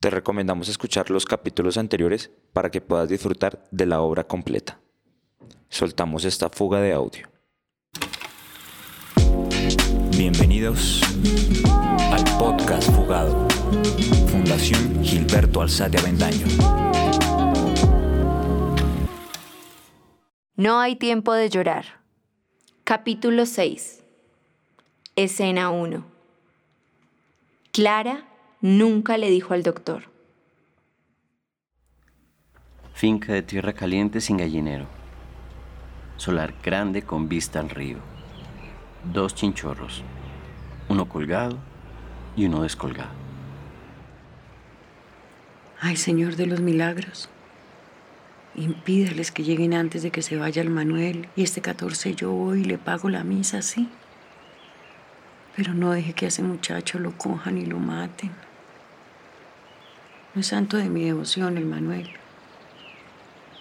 Te recomendamos escuchar los capítulos anteriores para que puedas disfrutar de la obra completa. Soltamos esta fuga de audio. Bienvenidos al podcast Fugado, Fundación Gilberto Alzate Avendaño. No hay tiempo de llorar. Capítulo 6. Escena 1. Clara nunca le dijo al doctor. Finca de tierra caliente sin gallinero. Solar grande con vista al río. Dos chinchorros. Uno colgado y uno descolgado. Ay, Señor de los milagros. Impídales que lleguen antes de que se vaya el Manuel y este 14 yo voy y le pago la misa, sí. Pero no deje que a ese muchacho lo cojan y lo maten. No es santo de mi devoción el Manuel.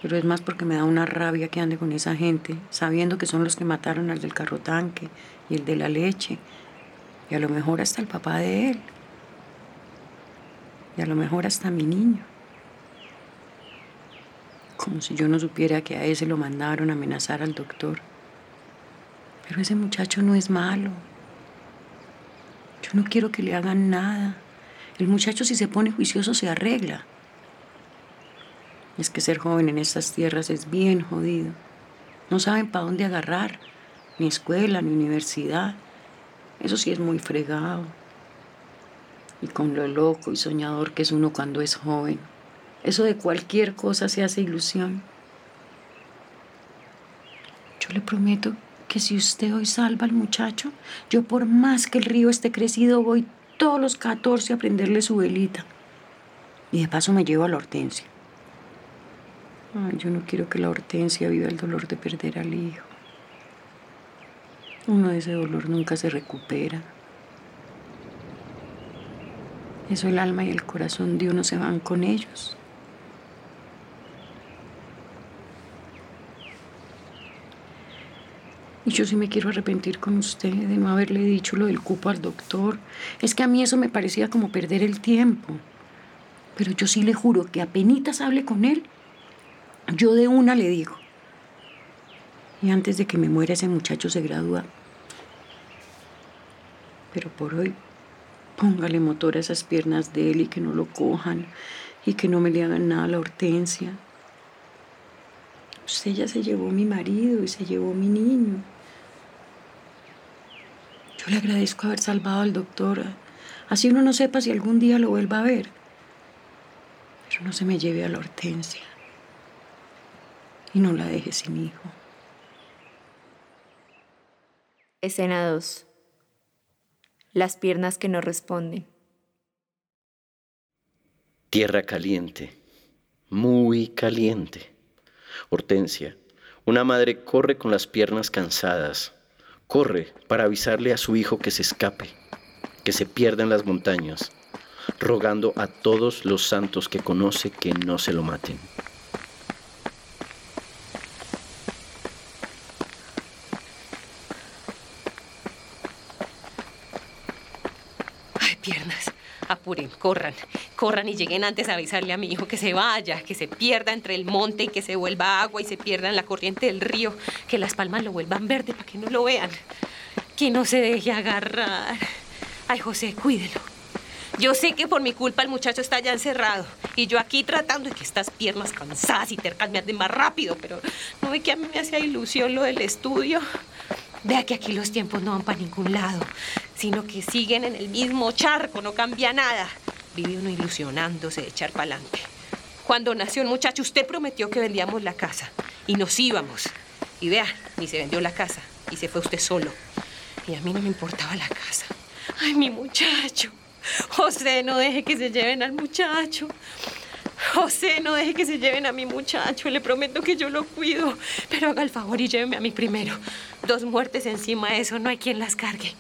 Pero es más porque me da una rabia que ande con esa gente, sabiendo que son los que mataron al del carro tanque y el de la leche. Y a lo mejor hasta el papá de él. Y a lo mejor hasta mi niño. Como si yo no supiera que a ese lo mandaron a amenazar al doctor. Pero ese muchacho no es malo. Yo no quiero que le hagan nada. El muchacho si se pone juicioso se arregla. Es que ser joven en estas tierras es bien jodido. No saben para dónde agarrar, ni escuela, ni universidad. Eso sí es muy fregado. Y con lo loco y soñador que es uno cuando es joven. Eso de cualquier cosa se hace ilusión. Yo le prometo que si usted hoy salva al muchacho, yo por más que el río esté crecido, voy todos los 14 a prenderle su velita. Y de paso me llevo a la hortensia. Ay, yo no quiero que la hortensia viva el dolor de perder al hijo. Uno de ese dolor nunca se recupera. Eso el alma y el corazón de uno se van con ellos. Y yo sí me quiero arrepentir con usted de no haberle dicho lo del cupo al doctor. Es que a mí eso me parecía como perder el tiempo. Pero yo sí le juro que apenas hable con él, yo de una le digo. Y antes de que me muera ese muchacho se gradúa. Pero por hoy, póngale motor a esas piernas de él y que no lo cojan y que no me le hagan nada a la hortensia. Usted ya se llevó mi marido y se llevó mi niño. Yo le agradezco haber salvado al doctor. Así uno no sepa si algún día lo vuelva a ver. Pero no se me lleve a la hortensia. Y no la deje sin hijo. Escena 2. Las piernas que no responden. Tierra caliente, muy caliente. Hortensia, una madre corre con las piernas cansadas, corre para avisarle a su hijo que se escape, que se pierda en las montañas, rogando a todos los santos que conoce que no se lo maten. Ay, piernas. Apuren, corran, corran y lleguen antes a avisarle a mi hijo que se vaya, que se pierda entre el monte y que se vuelva agua y se pierda en la corriente del río, que las palmas lo vuelvan verde para que no lo vean, que no se deje agarrar. Ay, José, cuídelo. Yo sé que por mi culpa el muchacho está ya encerrado y yo aquí tratando de que estas piernas cansadas y tercas me anden más rápido, pero no ve que a mí me hacía ilusión lo del estudio. Vea que aquí los tiempos no van para ningún lado, sino que siguen en el mismo charco, no cambia nada. Vive uno ilusionándose de echar para adelante. Cuando nació el muchacho, usted prometió que vendíamos la casa y nos íbamos. Y vea, ni se vendió la casa y se fue usted solo. Y a mí no me importaba la casa. Ay, mi muchacho. José, no deje que se lleven al muchacho. José, no deje que se lleven a mi muchacho. Le prometo que yo lo cuido. Pero haga el favor y lléveme a mí primero. Dos muertes encima eso, no hay quien las cargue.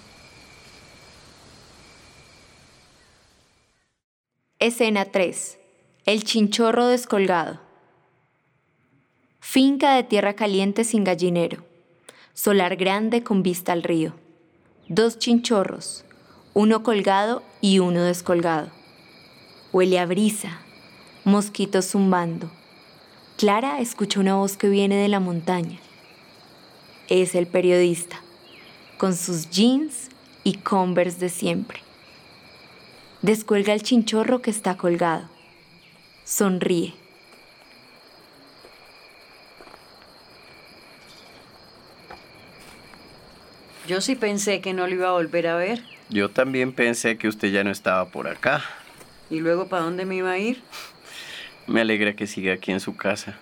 Escena 3. El chinchorro descolgado. Finca de tierra caliente sin gallinero. Solar grande con vista al río. Dos chinchorros, uno colgado y uno descolgado. Huele a brisa, mosquitos zumbando. Clara escucha una voz que viene de la montaña. Es el periodista, con sus jeans y converse de siempre. Descuelga el chinchorro que está colgado. Sonríe. Yo sí pensé que no lo iba a volver a ver. Yo también pensé que usted ya no estaba por acá. ¿Y luego para dónde me iba a ir? Me alegra que siga aquí en su casa.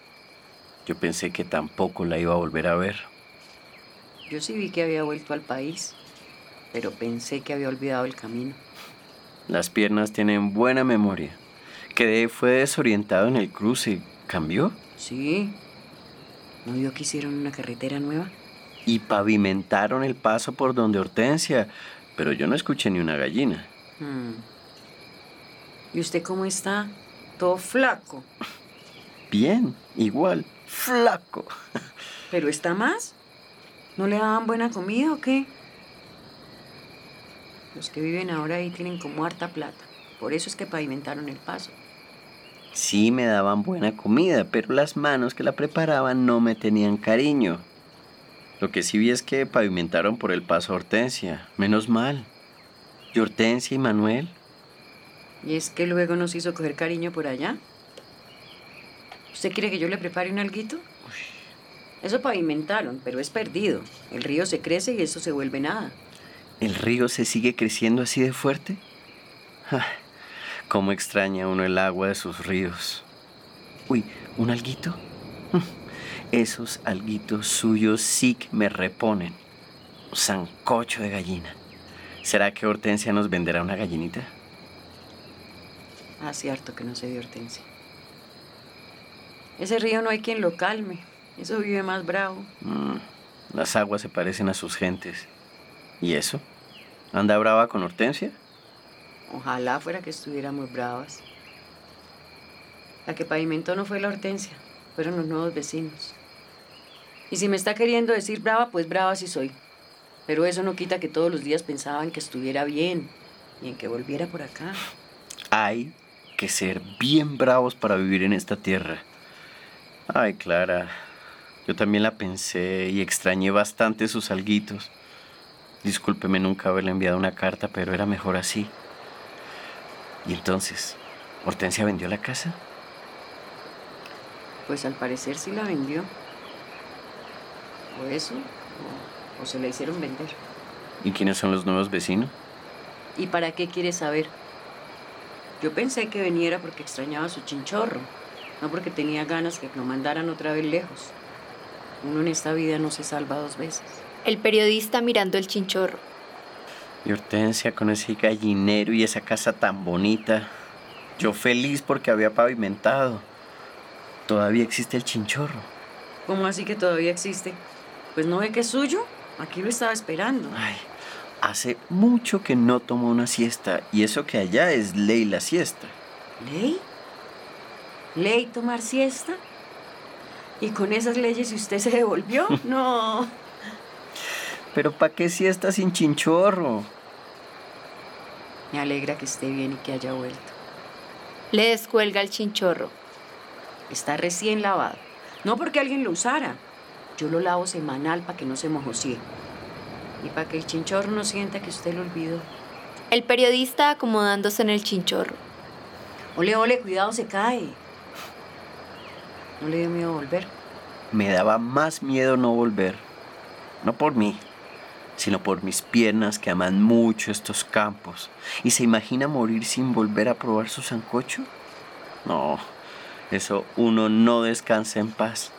Yo pensé que tampoco la iba a volver a ver. Yo sí vi que había vuelto al país, pero pensé que había olvidado el camino. Las piernas tienen buena memoria. Quedé fue desorientado en el cruce. ¿Cambió? Sí. ¿No vio que hicieron una carretera nueva? Y pavimentaron el paso por donde Hortensia, pero yo no escuché ni una gallina. Hmm. ¿Y usted cómo está? Todo flaco. Bien, igual, flaco. ¿Pero está más? ¿No le daban buena comida o qué? Los que viven ahora ahí tienen como harta plata. Por eso es que pavimentaron el paso. Sí me daban buena comida, pero las manos que la preparaban no me tenían cariño. Lo que sí vi es que pavimentaron por el paso a Hortensia. Menos mal. ¿Y Hortensia y Manuel? ¿Y es que luego nos hizo coger cariño por allá? ¿Usted quiere que yo le prepare un alguito? Eso pavimentaron, pero es perdido. El río se crece y eso se vuelve nada. ¿El río se sigue creciendo así de fuerte? Ay, cómo extraña uno el agua de sus ríos. Uy, ¿un alguito? Esos alguitos suyos sí que me reponen. Un sancocho de gallina. ¿Será que Hortensia nos venderá una gallinita? Ah, cierto que no se dio Hortensia. Ese río no hay quien lo calme. Eso vive más bravo. Mm, las aguas se parecen a sus gentes. ¿Y eso? ¿Anda brava con Hortensia? Ojalá fuera que estuviéramos bravas. La que pavimentó no fue la Hortensia, fueron los nuevos vecinos. Y si me está queriendo decir brava, pues brava sí soy. Pero eso no quita que todos los días pensaban que estuviera bien y en que volviera por acá. Hay que ser bien bravos para vivir en esta tierra. Ay, Clara, yo también la pensé y extrañé bastante sus alguitos. Discúlpeme nunca haberle enviado una carta, pero era mejor así. Y entonces, ¿Hortensia vendió la casa? Pues al parecer sí la vendió. O eso, o, o se la hicieron vender. ¿Y quiénes son los nuevos vecinos? ¿Y para qué quiere saber? Yo pensé que veniera porque extrañaba su chinchorro, no porque tenía ganas que lo mandaran otra vez lejos. Uno en esta vida no se salva dos veces. El periodista mirando el chinchorro. Y Hortensia con ese gallinero y esa casa tan bonita. Yo feliz porque había pavimentado. Todavía existe el chinchorro. ¿Cómo así que todavía existe? Pues no ve que es suyo. Aquí lo estaba esperando. Ay, hace mucho que no tomo una siesta y eso que allá es ley la siesta. ¿Ley? ¿Ley tomar siesta? ¿Y con esas leyes usted se devolvió? No. Pero ¿para qué siesta sin chinchorro? Me alegra que esté bien y que haya vuelto. Le descuelga el chinchorro. Está recién lavado. No porque alguien lo usara. Yo lo lavo semanal para que no se mojosie. Y para que el chinchorro no sienta que usted lo olvidó. El periodista acomodándose en el chinchorro. Ole, ole, cuidado, se cae. ¿No le dio miedo volver? Me daba más miedo no volver. No por mí, sino por mis piernas que aman mucho estos campos. ¿Y se imagina morir sin volver a probar su sancocho? No, eso uno no descansa en paz.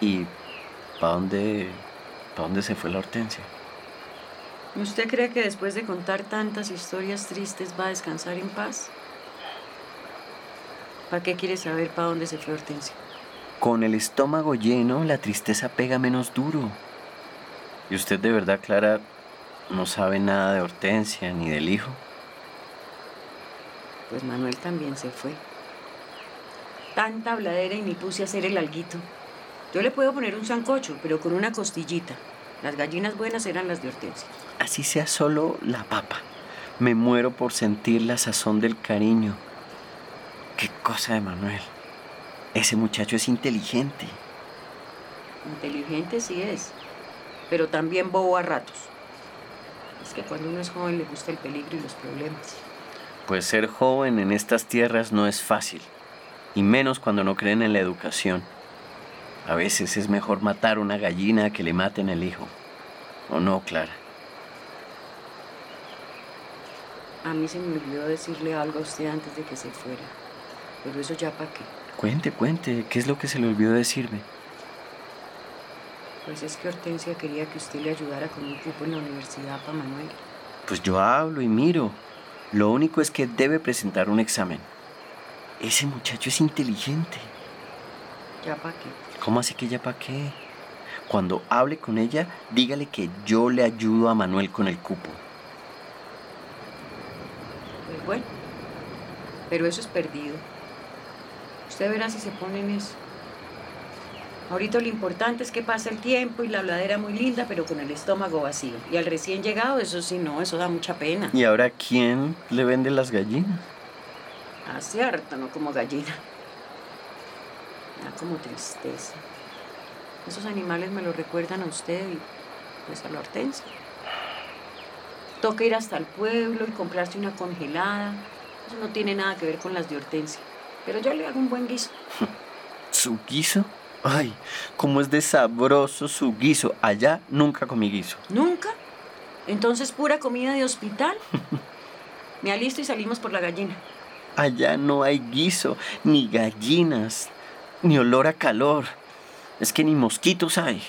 ¿Y para dónde, para dónde se fue la hortensia? ¿Usted cree que después de contar tantas historias tristes va a descansar en paz? ¿Para qué quiere saber para dónde se fue Hortensia? Con el estómago lleno, la tristeza pega menos duro. ¿Y usted de verdad, Clara, no sabe nada de Hortensia ni del hijo? Pues Manuel también se fue. Tanta habladera y me puse a hacer el alguito. Yo le puedo poner un sancocho, pero con una costillita. Las gallinas buenas eran las de Hortensia. Así sea solo la papa. Me muero por sentir la sazón del cariño. Qué cosa de Manuel. Ese muchacho es inteligente. Inteligente sí es, pero también bobo a ratos. Es que cuando uno es joven le gusta el peligro y los problemas. Pues ser joven en estas tierras no es fácil, y menos cuando no creen en la educación. A veces es mejor matar una gallina que le maten el hijo. ¿O no, Clara? A mí se me olvidó decirle algo a usted antes de que se fuera. Pero eso ya para qué. Cuente, cuente, ¿qué es lo que se le olvidó decirme? Pues es que Hortensia quería que usted le ayudara con un cupo en la universidad para Manuel. Pues yo hablo y miro. Lo único es que debe presentar un examen. Ese muchacho es inteligente. ¿Ya para qué? ¿Cómo así que ya para qué? Cuando hable con ella, dígale que yo le ayudo a Manuel con el cupo. Pues bueno, pero eso es perdido. Usted verá si se pone en eso. Ahorita lo importante es que pasa el tiempo y la habladera muy linda, pero con el estómago vacío. Y al recién llegado, eso sí, no, eso da mucha pena. ¿Y ahora quién le vende las gallinas? Ah, cierto, no como gallina. Da como tristeza. Esos animales me lo recuerdan a usted y pues a la hortensia. Toca ir hasta el pueblo y comprarse una congelada. Eso no tiene nada que ver con las de hortensia. Pero yo le hago un buen guiso. ¿Su guiso? Ay, cómo es de sabroso su guiso. Allá nunca comí guiso. ¿Nunca? Entonces pura comida de hospital. Me alisto y salimos por la gallina. Allá no hay guiso, ni gallinas, ni olor a calor. Es que ni mosquitos hay.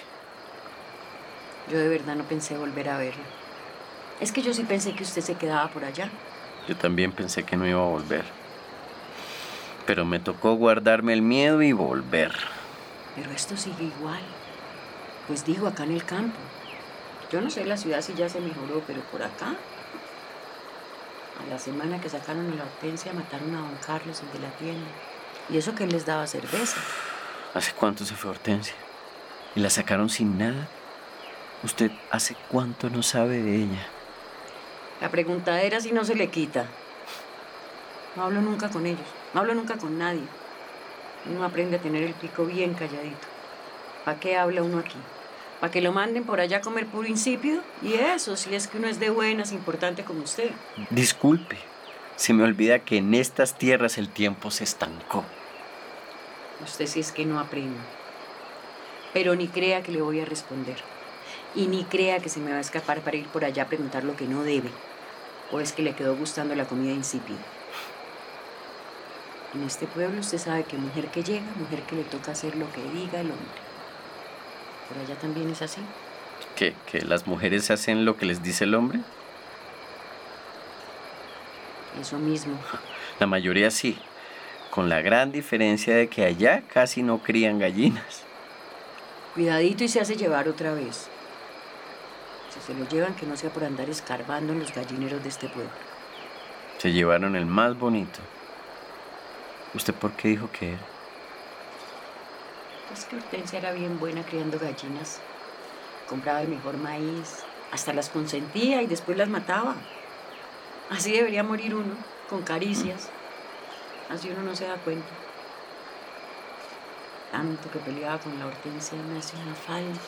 Yo de verdad no pensé volver a verlo. Es que yo sí pensé que usted se quedaba por allá. Yo también pensé que no iba a volver. Pero me tocó guardarme el miedo y volver. Pero esto sigue igual. Pues digo, acá en el campo. Yo no sé la ciudad si ya se mejoró, pero por acá. A la semana que sacaron a la hortensia mataron a don Carlos, el de la tienda. Y eso que él les daba cerveza. ¿Hace cuánto se fue Hortensia? ¿Y la sacaron sin nada? ¿Usted hace cuánto no sabe de ella? La preguntadera si no se le quita. No hablo nunca con ellos. No hablo nunca con nadie. Uno aprende a tener el pico bien calladito. ¿Para qué habla uno aquí? ¿Para que lo manden por allá a comer puro insípido? Y eso, si es que uno es de buenas, importante como usted. Disculpe, se me olvida que en estas tierras el tiempo se estancó. Usted sí es que no aprende. Pero ni crea que le voy a responder. Y ni crea que se me va a escapar para ir por allá a preguntar lo que no debe. O es que le quedó gustando la comida insípida. En este pueblo usted sabe que mujer que llega, mujer que le toca hacer lo que diga el hombre. Por allá también es así. ¿Que, ¿Que las mujeres hacen lo que les dice el hombre? Eso mismo. La mayoría sí, con la gran diferencia de que allá casi no crían gallinas. Cuidadito y se hace llevar otra vez. Si se lo llevan, que no sea por andar escarbando en los gallineros de este pueblo. Se llevaron el más bonito. ¿Usted por qué dijo que era? Es que Hortensia era bien buena criando gallinas. Compraba el mejor maíz, hasta las consentía y después las mataba. Así debería morir uno, con caricias. Así uno no se da cuenta. Tanto que peleaba con la Hortensia me hace una falta.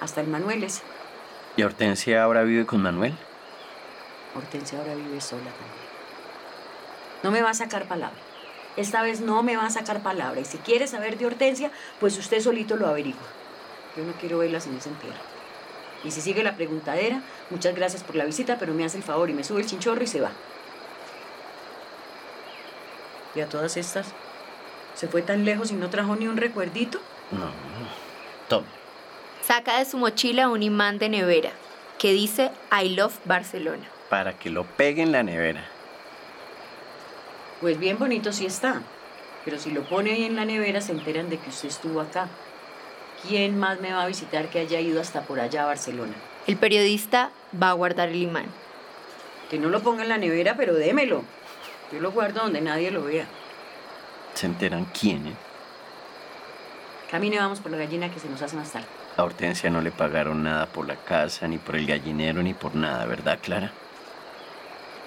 Hasta el Manuel ese. ¿Y Hortensia ahora vive con Manuel? Hortensia ahora vive sola también. No me va a sacar palabra. Esta vez no me va a sacar palabra. Y si quiere saber de Hortensia, pues usted solito lo averigua. Yo no quiero verlas en ese entierro. Y si sigue la preguntadera, muchas gracias por la visita, pero me hace el favor y me sube el chinchorro y se va. Y a todas estas, ¿se fue tan lejos y no trajo ni un recuerdito? No. Tome. Saca de su mochila un imán de nevera que dice I love Barcelona. Para que lo pegue en la nevera. Pues bien bonito sí está. Pero si lo pone ahí en la nevera, se enteran de que usted estuvo acá. ¿Quién más me va a visitar que haya ido hasta por allá a Barcelona? El periodista va a guardar el imán. Que no lo ponga en la nevera, pero démelo. Yo lo guardo donde nadie lo vea. ¿Se enteran quiénes? Camine, vamos por la gallina que se nos hace más tarde. A Hortensia no le pagaron nada por la casa, ni por el gallinero, ni por nada, ¿verdad, Clara?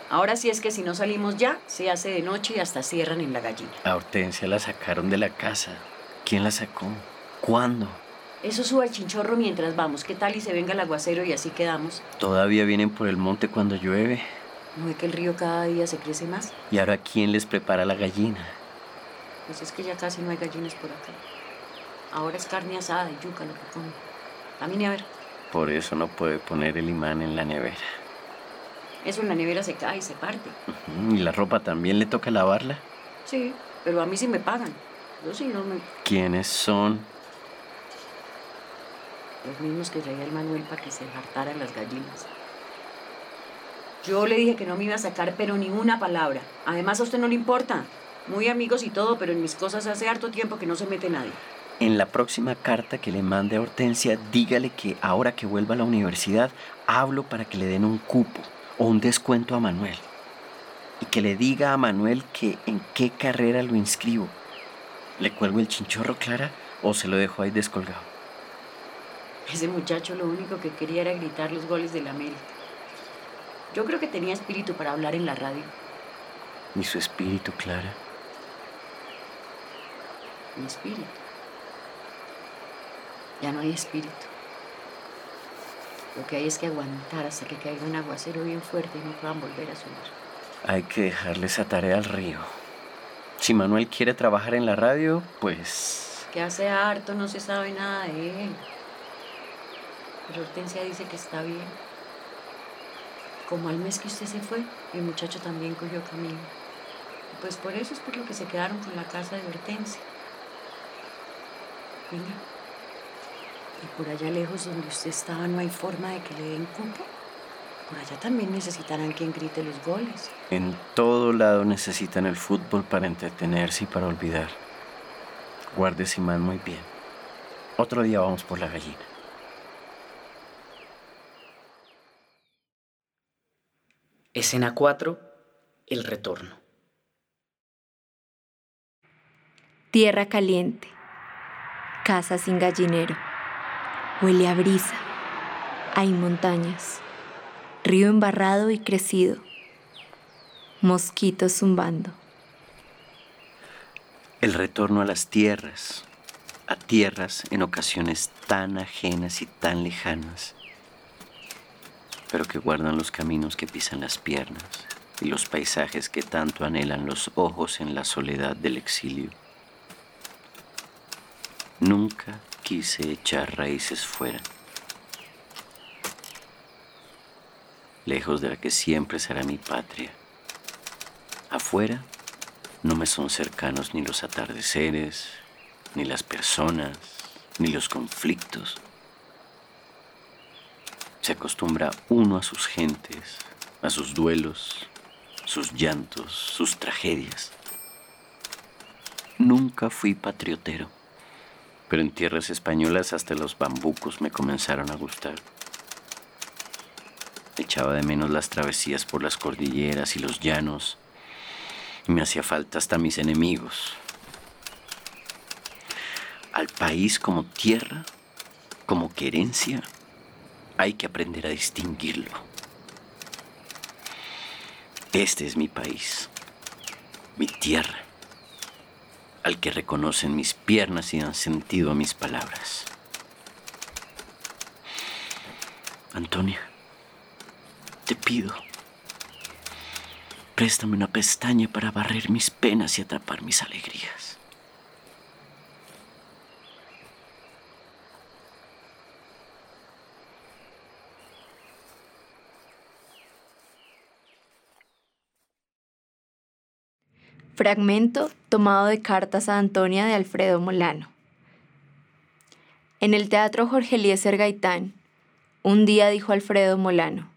Ahora sí es que si no salimos ya, se hace de noche y hasta cierran en la gallina. A Hortensia la sacaron de la casa. ¿Quién la sacó? ¿Cuándo? Eso sube al chinchorro mientras vamos. ¿Qué tal y se venga el aguacero y así quedamos? Todavía vienen por el monte cuando llueve. ¿No es que el río cada día se crece más? ¿Y ahora quién les prepara la gallina? Pues es que ya casi no hay gallinas por acá. Ahora es carne asada y yuca lo que comen. Camine a ver. Por eso no puede poner el imán en la nevera. Eso en la nevera se cae y se parte. ¿Y la ropa también le toca lavarla? Sí, pero a mí sí me pagan. Yo sí no me... ¿Quiénes son? Los mismos que traía el Manuel para que se hartaran las gallinas. Yo le dije que no me iba a sacar, pero ni una palabra. Además, a usted no le importa. Muy amigos y todo, pero en mis cosas hace harto tiempo que no se mete nadie. En la próxima carta que le mande a Hortensia, dígale que ahora que vuelva a la universidad, hablo para que le den un cupo o un descuento a Manuel. Y que le diga a Manuel que en qué carrera lo inscribo. ¿Le cuelgo el chinchorro, Clara, o se lo dejo ahí descolgado? Ese muchacho lo único que quería era gritar los goles del América. Yo creo que tenía espíritu para hablar en la radio. ¿Y su espíritu, Clara? Mi espíritu. Ya no hay espíritu. Lo que hay es que aguantar hasta que caiga un aguacero bien fuerte y no puedan volver a subir. Hay que dejarle esa tarea al río. Si Manuel quiere trabajar en la radio, pues... Que hace harto no se sabe nada de él. Pero Hortensia dice que está bien. Como al mes que usted se fue, el muchacho también cogió camino. Pues por eso es por lo que se quedaron con la casa de Hortensia. Venga. Y por allá lejos donde usted estaba no hay forma de que le den cupo. Por allá también necesitarán quien grite los goles. En todo lado necesitan el fútbol para entretenerse y para olvidar. Guarde ese imán muy bien. Otro día vamos por la gallina. Escena 4. El retorno. Tierra caliente. Casa sin gallinero. Huele a brisa. Hay montañas. Río embarrado y crecido. Mosquitos zumbando. El retorno a las tierras, a tierras en ocasiones tan ajenas y tan lejanas, pero que guardan los caminos que pisan las piernas y los paisajes que tanto anhelan los ojos en la soledad del exilio. Nunca quise echar raíces fuera, lejos de la que siempre será mi patria. Afuera no me son cercanos ni los atardeceres, ni las personas, ni los conflictos. Se acostumbra uno a sus gentes, a sus duelos, sus llantos, sus tragedias. Nunca fui patriotero, pero en tierras españolas hasta los bambucos me comenzaron a gustar. Echaba de menos las travesías por las cordilleras y los llanos. y Me hacía falta hasta mis enemigos. Al país como tierra, como querencia, hay que aprender a distinguirlo. Este es mi país, mi tierra, al que reconocen mis piernas y dan sentido a mis palabras. Antonia, te pido, préstame una pestaña para barrer mis penas y atrapar mis alegrías. Fragmento tomado de Cartas a Antonia de Alfredo Molano. En el Teatro Jorge Eliezer Gaitán, un día dijo Alfredo Molano,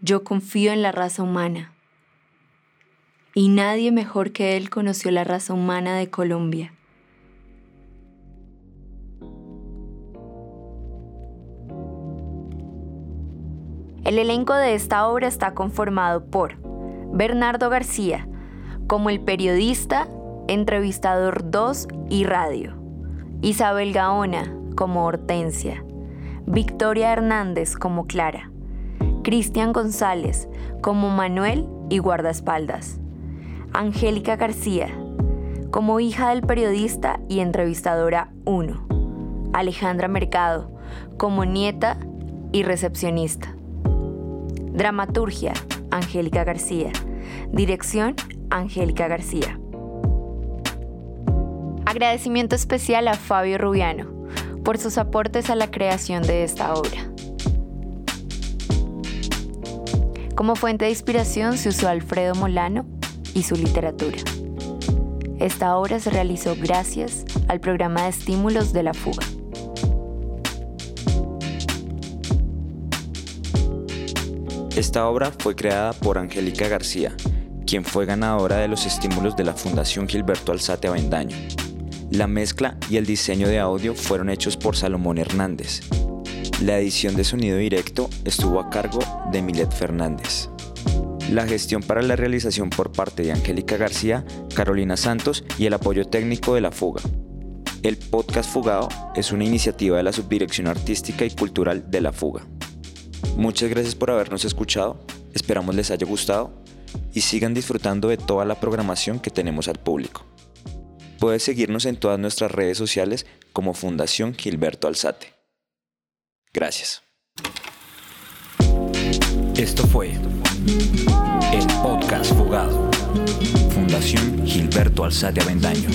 yo confío en la raza humana. Y nadie mejor que él conoció la raza humana de Colombia. El elenco de esta obra está conformado por Bernardo García, como el periodista, entrevistador 2 y radio. Isabel Gaona como Hortensia. Victoria Hernández como Clara. Cristian González como Manuel y guardaespaldas. Angélica García, como hija del periodista y entrevistadora 1. Alejandra Mercado, como nieta y recepcionista. Dramaturgia, Angélica García. Dirección, Angélica García. Agradecimiento especial a Fabio Rubiano por sus aportes a la creación de esta obra. Como fuente de inspiración se usó Alfredo Molano y su literatura. Esta obra se realizó gracias al programa de estímulos de la fuga. Esta obra fue creada por Angélica García, quien fue ganadora de los estímulos de la Fundación Gilberto Alzate Avendaño. La mezcla y el diseño de audio fueron hechos por Salomón Hernández. La edición de sonido directo estuvo a cargo de Milet Fernández. La gestión para la realización por parte de Angélica García, Carolina Santos y el apoyo técnico de La Fuga. El podcast Fugado es una iniciativa de la Subdirección Artística y Cultural de La Fuga. Muchas gracias por habernos escuchado, esperamos les haya gustado y sigan disfrutando de toda la programación que tenemos al público. Puedes seguirnos en todas nuestras redes sociales como Fundación Gilberto Alzate. Gracias. Esto fue el podcast Fugado. Fundación Gilberto Alzate Avendaño.